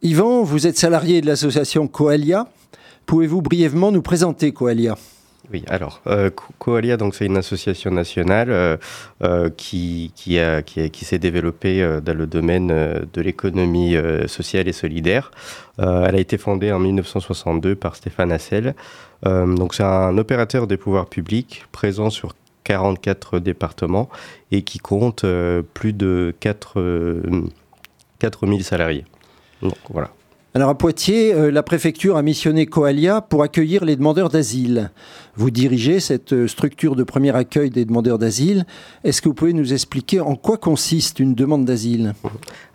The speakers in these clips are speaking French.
Yvan, vous êtes salarié de l'association Coalia. Pouvez-vous brièvement nous présenter Coalia? Oui, alors euh, Coalia, donc c'est une association nationale euh, euh, qui, qui, a, qui, s'est développée dans le domaine de l'économie sociale et solidaire. elle a été fondée en 1962 par Stéphane Hassel. donc c'est un opérateur des pouvoirs publics présent sur 44 départements et qui compte plus de 4, 4000 salariés. Donc voilà. Alors à Poitiers, euh, la préfecture a missionné Coalia pour accueillir les demandeurs d'asile. Vous dirigez cette euh, structure de premier accueil des demandeurs d'asile. Est-ce que vous pouvez nous expliquer en quoi consiste une demande d'asile?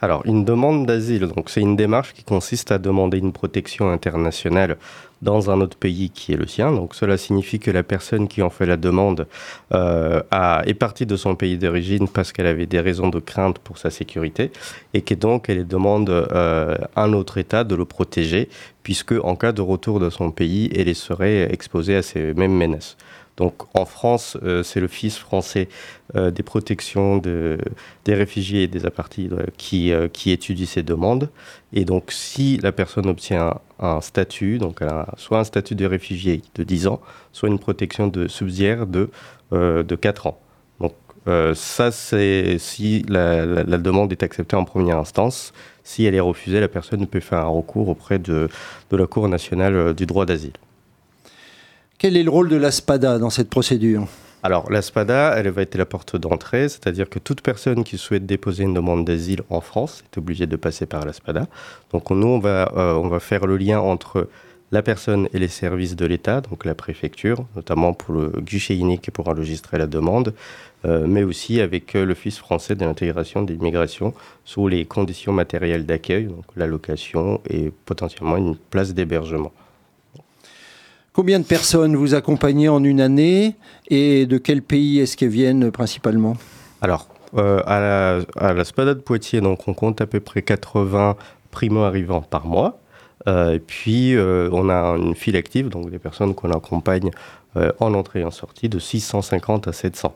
Alors une demande d'asile, donc c'est une démarche qui consiste à demander une protection internationale dans un autre pays qui est le sien. Donc cela signifie que la personne qui en fait la demande euh, a, est partie de son pays d'origine parce qu'elle avait des raisons de crainte pour sa sécurité et que donc elle demande euh, un autre État de le protéger puisque en cas de retour de son pays, elle serait exposée à ces mêmes menaces. Donc en France, euh, c'est l'Office français euh, des protections de, des réfugiés et des apatrides euh, qui, qui étudie ces demandes. Et donc si la personne obtient un, statut, donc soit un statut de réfugié de 10 ans, soit une protection de subsidiaire de, de 4 ans. Donc ça, c'est si la, la, demande est acceptée en première instance. Si elle est refusée, la personne peut faire un recours auprès de, de la Cour nationale du droit d'asile. Quel est le rôle de la SPADA dans cette procédure? Alors, la SPADA, elle va être la porte d'entrée, c'est-à-dire que toute personne qui souhaite déposer une demande d'asile en France est obligée de passer par la SPADA. Donc, nous, on va, euh, on va faire le lien entre la personne et les services de l'État, donc la préfecture, notamment pour le guichet unique pour enregistrer la demande, euh, mais aussi avec euh, l'Office français de l'intégration des migrations sous les conditions matérielles d'accueil, donc l'allocation et potentiellement une place d'hébergement. Combien de personnes vous accompagnez en une année et de quel pays est-ce qu'elles viennent principalement? Alors, euh, à, la, à la Spada de Poitiers, donc on compte à peu près 80 primo-arrivants par mois. Euh, et puis, euh, on a une file active, donc des personnes qu'on accompagne en entrée et en sortie, de 650 à 700.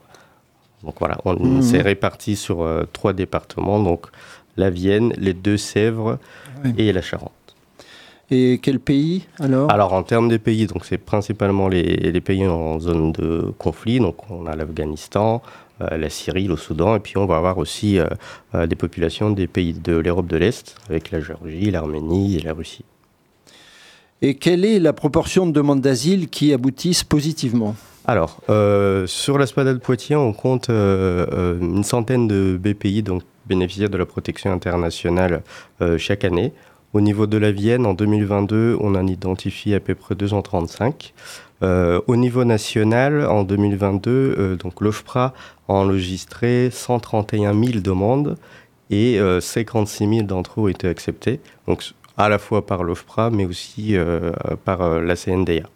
Donc voilà, on mmh. s'est réparti sur trois départements, donc la Vienne, les Deux-Sèvres et la Charente. Et quel pays alors? Alors en termes de pays, donc c'est principalement les, les, pays en zone de conflit. Donc on a l'Afghanistan, euh, la Syrie, le Soudan, et puis on va avoir aussi euh, euh, des populations des pays de l'Europe de l'Est, avec la Géorgie, l'Arménie et la Russie. Et quelle est la proportion de demandes d'asile qui aboutissent positivement Alors, sur la Spada de Poitiers, on compte une centaine de BPI, donc bénéficiaires de la protection internationale, chaque année. Au niveau de la Vienne, en 2022, on en identifie à peu près 235. Euh, au niveau national, en 2022, euh, donc l'OFPRA a enregistré 131 000 demandes et 56 euh, 000 d'entre eux ont été acceptés, donc à la fois par l'OFPRA mais aussi par la CNDA.